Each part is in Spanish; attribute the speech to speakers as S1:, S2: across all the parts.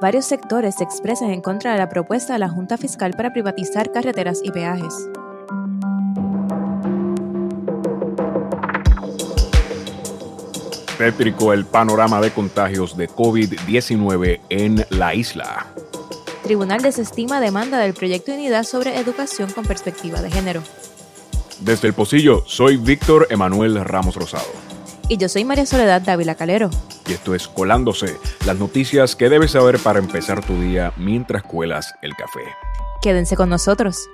S1: varios sectores se expresan en contra de la propuesta de la Junta Fiscal para privatizar carreteras y peajes.
S2: Tétrico el panorama de contagios de COVID-19 en la isla.
S1: Tribunal desestima demanda del proyecto de unidad sobre educación con perspectiva de género.
S2: Desde el Pocillo, soy Víctor Emanuel Ramos Rosado.
S1: Y yo soy María Soledad Dávila Calero.
S2: Y esto es Colándose, las noticias que debes saber para empezar tu día mientras cuelas el café.
S1: Quédense con nosotros.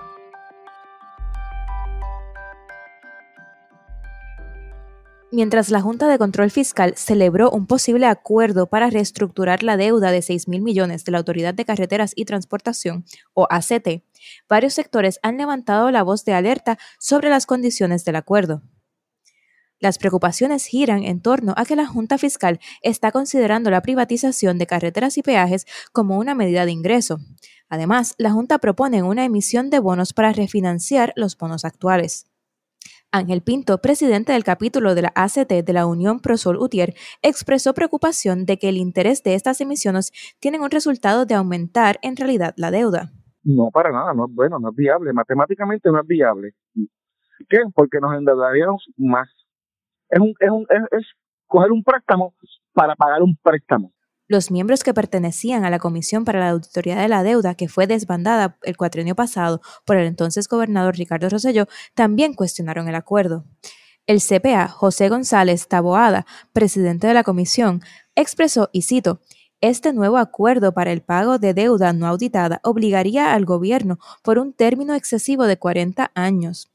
S1: Mientras la Junta de Control Fiscal celebró un posible acuerdo para reestructurar la deuda de 6 mil millones de la Autoridad de Carreteras y Transportación, o ACT, varios sectores han levantado la voz de alerta sobre las condiciones del acuerdo. Las preocupaciones giran en torno a que la Junta Fiscal está considerando la privatización de carreteras y peajes como una medida de ingreso. Además, la Junta propone una emisión de bonos para refinanciar los bonos actuales. Ángel Pinto, presidente del capítulo de la ACT de la Unión Prosol Utier, expresó preocupación de que el interés de estas emisiones tienen un resultado de aumentar en realidad la deuda.
S3: No, para nada, no es bueno, no es viable, matemáticamente no es viable. ¿Qué? Porque nos endeudaríamos más. Es, un, es, un, es coger un préstamo para pagar un préstamo.
S1: Los miembros que pertenecían a la Comisión para la Auditoría de la Deuda, que fue desbandada el cuatrienio pasado por el entonces gobernador Ricardo Rosselló, también cuestionaron el acuerdo. El CPA, José González Taboada, presidente de la comisión, expresó, y cito, este nuevo acuerdo para el pago de deuda no auditada obligaría al gobierno por un término excesivo de 40 años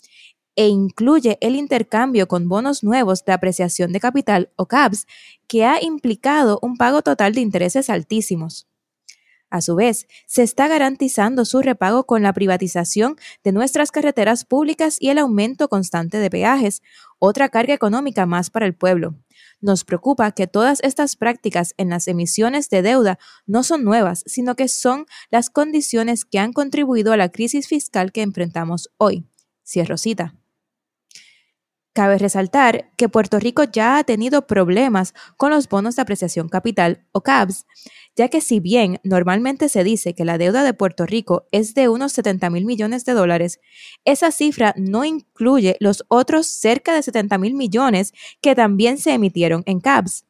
S1: e incluye el intercambio con bonos nuevos de apreciación de capital o CAPS, que ha implicado un pago total de intereses altísimos. A su vez, se está garantizando su repago con la privatización de nuestras carreteras públicas y el aumento constante de peajes, otra carga económica más para el pueblo. Nos preocupa que todas estas prácticas en las emisiones de deuda no son nuevas, sino que son las condiciones que han contribuido a la crisis fiscal que enfrentamos hoy. Cierro cita. Cabe resaltar que Puerto Rico ya ha tenido problemas con los bonos de apreciación capital o CABS, ya que si bien normalmente se dice que la deuda de Puerto Rico es de unos 70 mil millones de dólares, esa cifra no incluye los otros cerca de 70 mil millones que también se emitieron en CABS.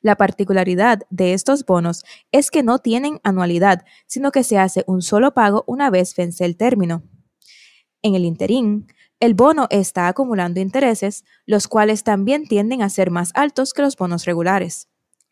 S1: La particularidad de estos bonos es que no tienen anualidad, sino que se hace un solo pago una vez vence el término. En el interín, el bono está acumulando intereses, los cuales también tienden a ser más altos que los bonos regulares.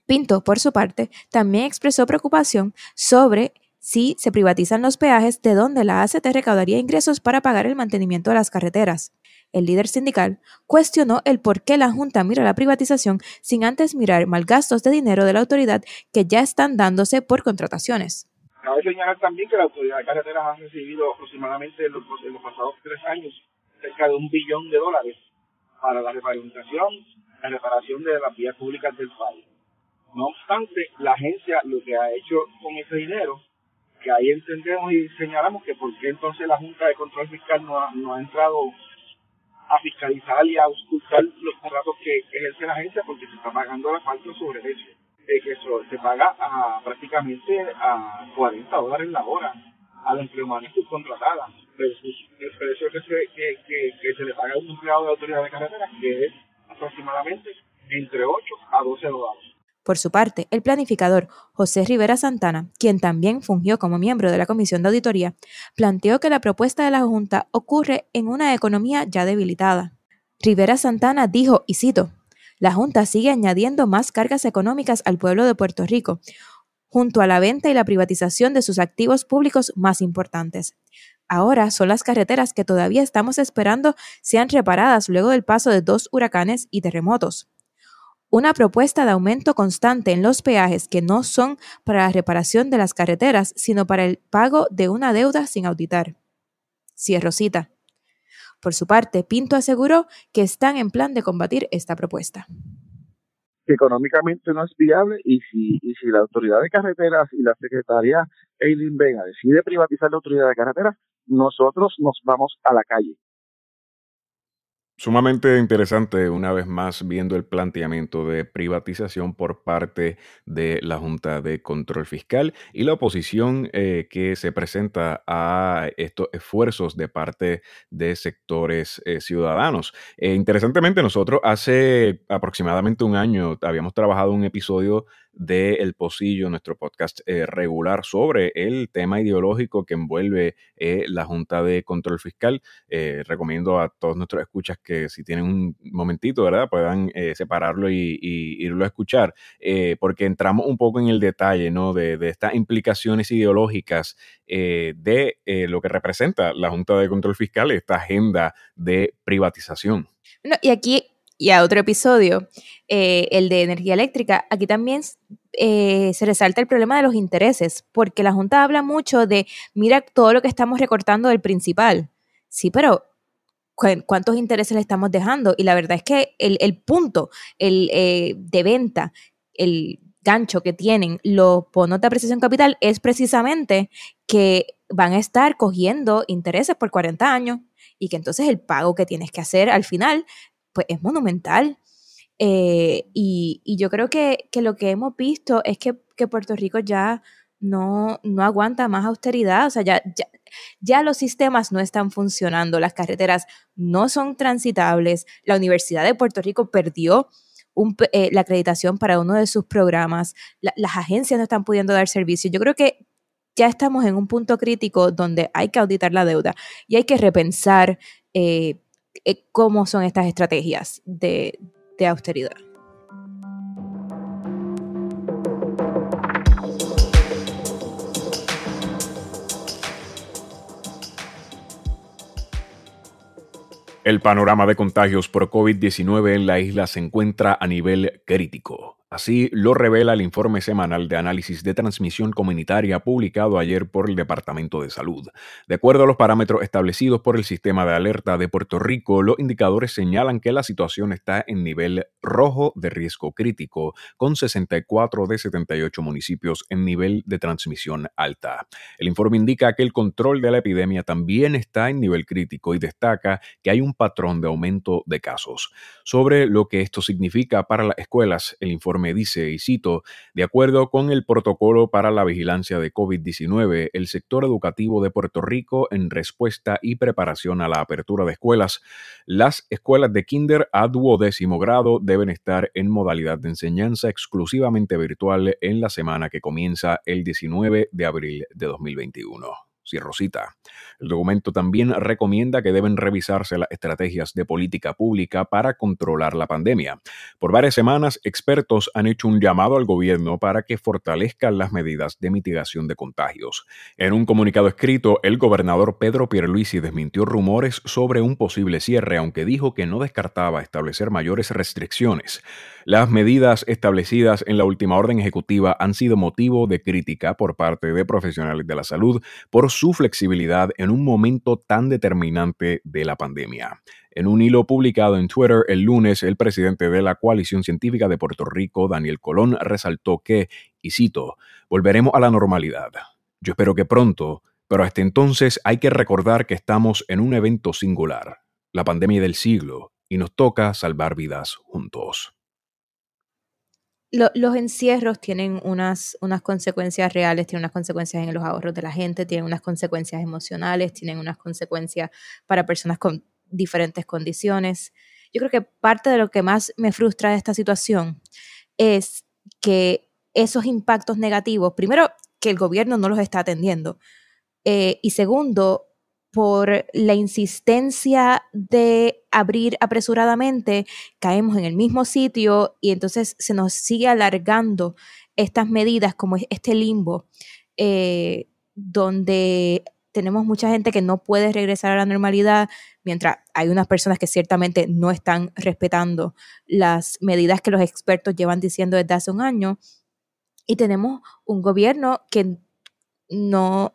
S1: Pinto, por su parte, también expresó preocupación sobre si se privatizan los peajes, de dónde la ACT recaudaría ingresos para pagar el mantenimiento de las carreteras. El líder sindical cuestionó el por qué la Junta mira la privatización sin antes mirar malgastos de dinero de la autoridad que ya están dándose por contrataciones.
S4: Cabe señalar también que la autoridad de carreteras ha recibido aproximadamente en los, en los pasados tres años cerca de un billón de dólares para la repavimentación, la reparación de las vías públicas del país. No obstante, la agencia lo que ha hecho con ese dinero, que ahí entendemos y señalamos que por qué entonces la Junta de Control Fiscal no ha, no ha entrado a fiscalizar y a auscultar los contratos que ejerce la agencia porque se está pagando la falta sobre eso. Eh, que eso se paga a, prácticamente a 40 dólares la hora a la empleomanía subcontratada precio que se, que, se le un de autoridad de que es aproximadamente entre 8 a 12 dólares.
S1: Por su parte, el planificador José Rivera Santana, quien también fungió como miembro de la Comisión de Auditoría, planteó que la propuesta de la Junta ocurre en una economía ya debilitada. Rivera Santana dijo, y cito, la Junta sigue añadiendo más cargas económicas al pueblo de Puerto Rico, junto a la venta y la privatización de sus activos públicos más importantes. Ahora son las carreteras que todavía estamos esperando sean reparadas luego del paso de dos huracanes y terremotos. Una propuesta de aumento constante en los peajes que no son para la reparación de las carreteras, sino para el pago de una deuda sin auditar. Cierro cita. Por su parte, Pinto aseguró que están en plan de combatir esta propuesta
S3: económicamente no es viable y si, la autoridad de carreteras y la secretaria Eileen Vega decide privatizar la autoridad de carreteras, nosotros nos vamos a la calle.
S2: Sumamente interesante, una vez más, viendo el planteamiento de privatización por parte de la Junta de Control Fiscal y la oposición eh, que se presenta a estos esfuerzos de parte de sectores eh, ciudadanos. Eh, interesantemente, nosotros hace aproximadamente un año habíamos trabajado un episodio de El Pocillo, nuestro podcast eh, regular sobre el tema ideológico que envuelve eh, la Junta de Control Fiscal. Eh, recomiendo a todos nuestros escuchas que si tienen un momentito, ¿verdad? Puedan separarlo y, irlo a escuchar, porque entramos un poco en el detalle, ¿no? De, de estas implicaciones ideológicas de lo que representa la Junta de Control Fiscal, esta agenda de privatización.
S1: y aquí y a otro episodio, eh, el de energía eléctrica, aquí también eh, se resalta el problema de los intereses, porque la Junta habla mucho de, mira todo lo que estamos recortando del principal. Sí, pero ¿cuántos intereses le estamos dejando? Y la verdad es que el, punto el, eh, de venta, el gancho que tienen los bonos de apreciación capital es precisamente que van a estar cogiendo intereses por 40 años y que entonces el pago que tienes que hacer al final pues es monumental. Eh, y, yo creo que, lo que hemos visto es que, Puerto Rico ya no, no, aguanta más austeridad, o sea, ya, ya, los sistemas no están funcionando, las carreteras no son transitables, la Universidad de Puerto Rico perdió eh, la acreditación para uno de sus programas, las agencias no están pudiendo dar servicio. Yo creo que ya estamos en un punto crítico donde hay que auditar la deuda y hay que repensar eh, eh, cómo son estas estrategias de, de austeridad.
S2: El panorama de contagios por COVID-19 en la isla se encuentra a nivel crítico. Así lo revela el informe semanal de análisis de transmisión comunitaria publicado ayer por el Departamento de Salud. De acuerdo a los parámetros establecidos por el sistema de alerta de Puerto Rico, los indicadores señalan que la situación está en nivel rojo de riesgo crítico, con 64 de 78 municipios en nivel de transmisión alta. El informe indica que el control de la epidemia también está en nivel crítico y destaca que hay un patrón de aumento de casos. Sobre lo que esto significa para las escuelas, el informe me dice, y cito, de acuerdo con el protocolo para la vigilancia de COVID-19, el sector educativo de Puerto Rico en respuesta y preparación a la apertura de escuelas, las escuelas de kinder a duodécimo grado deben estar en modalidad de enseñanza exclusivamente virtual en la semana que comienza el 19 de abril de 2021. Rosita. El documento también recomienda que deben revisarse las estrategias de política pública para controlar la pandemia. Por varias semanas, expertos han hecho un llamado al gobierno para que fortalezcan las medidas de mitigación de contagios. En un comunicado escrito, el gobernador Pedro Pierluisi desmintió rumores sobre un posible cierre, aunque dijo que no descartaba establecer mayores restricciones. Las medidas establecidas en la última orden ejecutiva han sido motivo de crítica por parte de profesionales de la salud por flexibilidad en un momento tan determinante de la pandemia. En un hilo publicado en Twitter el lunes, el presidente de la Coalición Científica de Puerto Rico, Daniel Colón, resaltó que, y cito, volveremos a la normalidad. Yo espero que pronto, pero hasta entonces hay que recordar que estamos en un evento singular, la pandemia del siglo, y nos toca salvar vidas juntos
S1: los encierros tienen unas, unas consecuencias reales, tienen unas consecuencias en los ahorros de la gente, tienen unas consecuencias emocionales, tienen unas consecuencias para personas con diferentes condiciones. Yo creo que parte de lo que más me frustra de esta situación es que esos impactos negativos, primero, que el gobierno no los está atendiendo, eh, y segundo, por la insistencia de abrir apresuradamente, caemos en el mismo sitio y entonces se nos sigue alargando estas medidas como este limbo, eh, donde tenemos mucha gente que no puede regresar a la normalidad, mientras hay unas personas que ciertamente no están respetando las medidas que los expertos llevan diciendo desde hace un año. Y tenemos un gobierno que no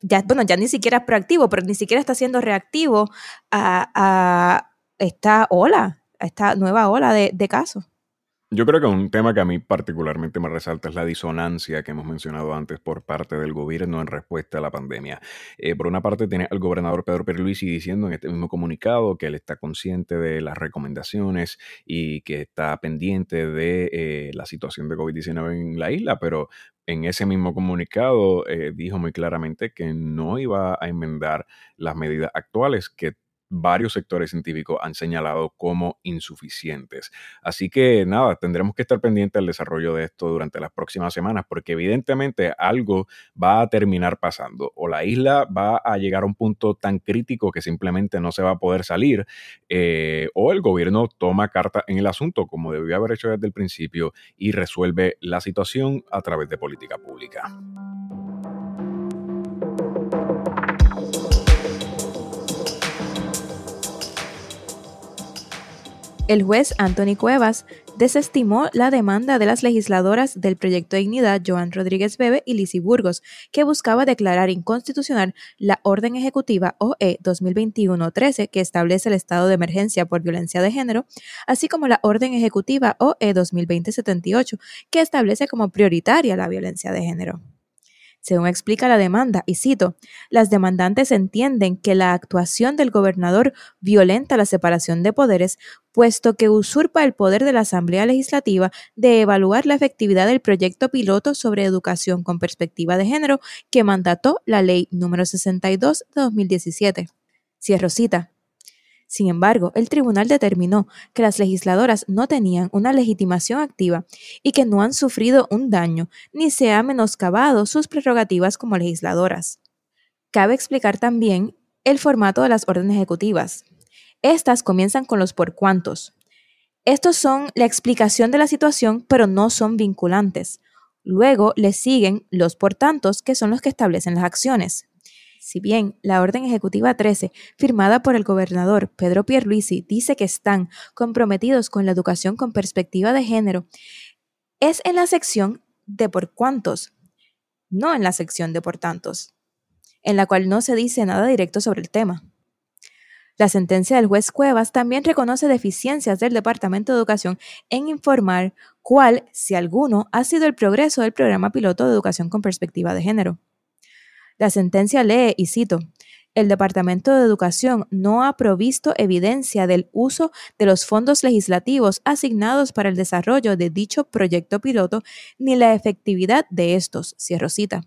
S1: ya, bueno, ya ni siquiera es proactivo, pero ni siquiera está siendo reactivo a, esta ola, a esta nueva ola de, casos.
S2: Yo creo que un tema que a mí particularmente me resalta es la disonancia que hemos mencionado antes por parte del gobierno en respuesta a la pandemia. Eh, por una parte tiene al gobernador Pedro Pierluisi diciendo en este mismo comunicado que él está consciente de las recomendaciones y que está pendiente de eh, la situación de COVID-19 en la isla, pero en ese mismo comunicado eh, dijo muy claramente que no iba a enmendar las medidas actuales que varios sectores científicos han señalado como insuficientes. Así que nada, tendremos que estar pendientes del desarrollo de esto durante las próximas semanas porque evidentemente algo va a terminar pasando o la isla va a llegar a un punto tan crítico que simplemente no se va a poder salir eh, o el gobierno toma carta en el asunto como debió haber hecho desde el principio y resuelve la situación a través de política pública.
S1: El juez Anthony Cuevas desestimó la demanda de las legisladoras del proyecto de Dignidad Joan Rodríguez Bebe y Lisi Burgos, que buscaba declarar inconstitucional la Orden Ejecutiva OE 2021-13 que establece el estado de emergencia por violencia de género, así como la Orden Ejecutiva OE 2020-78 que establece como prioritaria la violencia de género. Según explica la demanda, y cito, las demandantes entienden que la actuación del gobernador violenta la separación de poderes, puesto que usurpa el poder de la Asamblea Legislativa de evaluar la efectividad del proyecto piloto sobre educación con perspectiva de género que mandató la Ley número 62 de 2017. Cierro cita. Sin embargo, el tribunal determinó que las legisladoras no tenían una legitimación activa y que no han sufrido un daño ni se ha menoscabado sus prerrogativas como legisladoras. Cabe explicar también el formato de las órdenes ejecutivas. Estas comienzan con los por cuantos. Estos son la explicación de la situación, pero no son vinculantes. Luego le siguen los por tantos, que son los que establecen las acciones. Si bien la Orden Ejecutiva 13, firmada por el gobernador Pedro Pierluisi, dice que están comprometidos con la educación con perspectiva de género, es en la sección de por cuántos, no en la sección de por tantos, en la cual no se dice nada directo sobre el tema. La sentencia del juez Cuevas también reconoce deficiencias del Departamento de Educación en informar cuál, si alguno, ha sido el progreso del programa piloto de educación con perspectiva de género. La sentencia lee, y cito, el Departamento de Educación no ha provisto evidencia del uso de los fondos legislativos asignados para el desarrollo de dicho proyecto piloto ni la efectividad de estos. Cierro cita.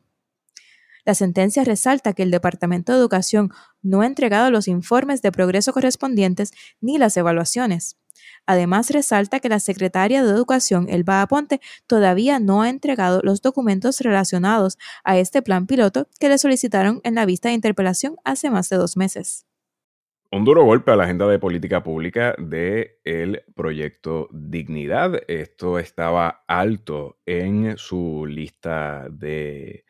S1: La sentencia resalta que el Departamento de Educación no ha entregado los informes de progreso correspondientes ni las evaluaciones. Además, resalta que la secretaria de Educación, Elba Aponte, todavía no ha entregado los documentos relacionados a este plan piloto que le solicitaron en la vista de interpelación hace más de dos meses.
S2: Un duro golpe a la agenda de política pública del proyecto Dignidad. Esto estaba alto en su lista de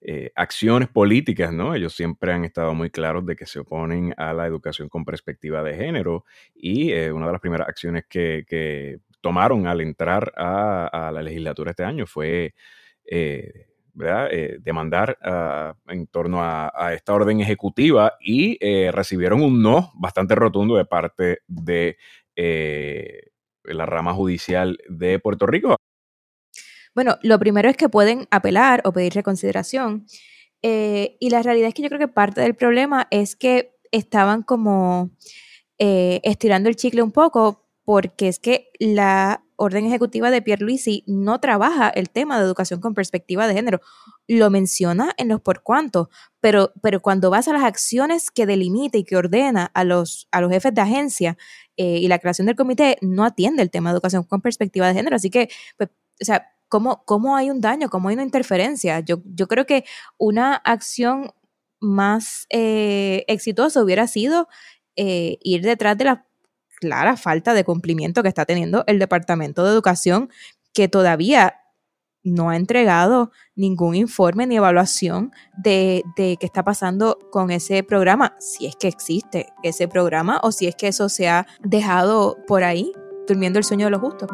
S2: eh, acciones políticas, ¿no? Ellos siempre han estado muy claros de que se oponen a la educación con perspectiva de género y eh, una de las primeras acciones que, tomaron al entrar a, la legislatura este año fue... Eh, ¿verdad? demandar ah, en torno a, esta orden ejecutiva y recibieron un no bastante rotundo de parte de la rama judicial de Puerto Rico.
S1: Bueno, lo primero es que pueden apelar o pedir reconsideración. Eh, y la realidad es que yo creo que parte del problema es que estaban como eh, estirando el chicle un poco porque es que la orden ejecutiva de Pierre Luisi no trabaja el tema de educación con perspectiva de género. Lo menciona en los por cuánto, pero, pero cuando vas a las acciones que delimita y que ordena a los, a los jefes de agencia eh, y la creación del comité, no atiende el tema de educación con perspectiva de género. Así que, pues, o sea, cómo, cómo hay un daño, cómo hay una interferencia. Yo, yo creo que una acción más eh, exitosa hubiera sido eh, ir detrás de la clara falta de cumplimiento que está teniendo el Departamento de Educación, que todavía no ha entregado ningún informe ni evaluación de, de, qué está pasando con ese programa, si es que existe ese programa o si es que eso se ha dejado por ahí, durmiendo el sueño de los justos.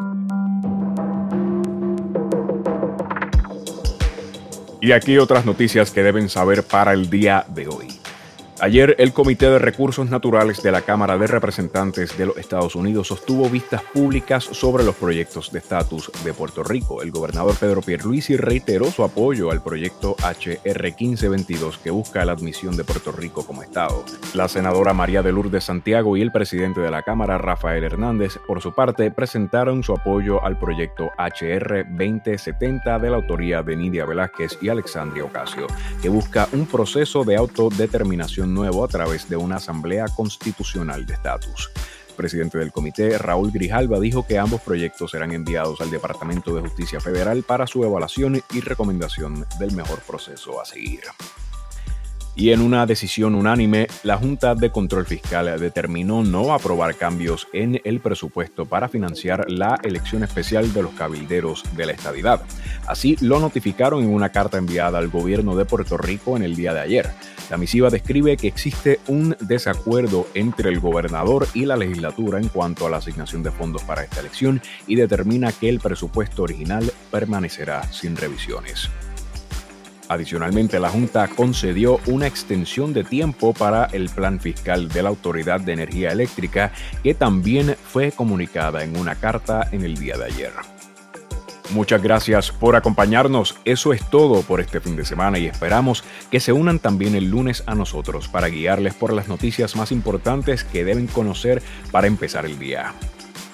S2: Y aquí otras noticias que deben saber para el día de hoy. Ayer el Comité de Recursos Naturales de la Cámara de Representantes de los Estados Unidos sostuvo vistas públicas sobre los proyectos de estatus de Puerto Rico. El gobernador Pedro Pierluisi reiteró su apoyo al proyecto HR 1522 que busca la admisión de Puerto Rico como Estado. La senadora María de Lourdes Santiago y el presidente de la Cámara, Rafael Hernández, por su parte, presentaron su apoyo al proyecto HR 2070 de la autoría de Nidia Velázquez y Alexandria Ocasio, que busca un proceso de autodeterminación nuevo a través de una asamblea constitucional de estatus. El presidente del comité, Raúl Grijalva, dijo que ambos proyectos serán enviados al Departamento de Justicia Federal para su evaluación y recomendación del mejor proceso a seguir. Y en una decisión unánime, la Junta de Control Fiscal determinó no aprobar cambios en el presupuesto para financiar la elección especial de los cabilderos de la estadidad. Así lo notificaron en una carta enviada al gobierno de Puerto Rico en el día de ayer. La misiva describe que existe un desacuerdo entre el gobernador y la legislatura en cuanto a la asignación de fondos para esta elección y determina que el presupuesto original permanecerá sin revisiones. Adicionalmente, la Junta concedió una extensión de tiempo para el plan fiscal de la Autoridad de Energía Eléctrica, que también fue comunicada en una carta en el día de ayer. Muchas gracias por acompañarnos. Eso es todo por este fin de semana y esperamos que se unan también el lunes a nosotros para guiarles por las noticias más importantes que deben conocer para empezar el día.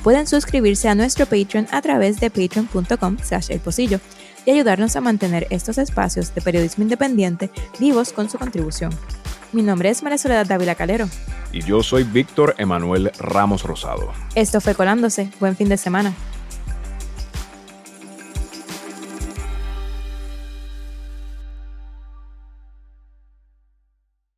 S1: Pueden suscribirse a nuestro Patreon a través de patreon.com slash el y ayudarnos a mantener estos espacios de periodismo independiente vivos con su contribución. Mi nombre es María Soledad Dávila Calero.
S2: Y yo soy Víctor Emanuel Ramos Rosado.
S1: Esto fue Colándose. Buen fin de semana.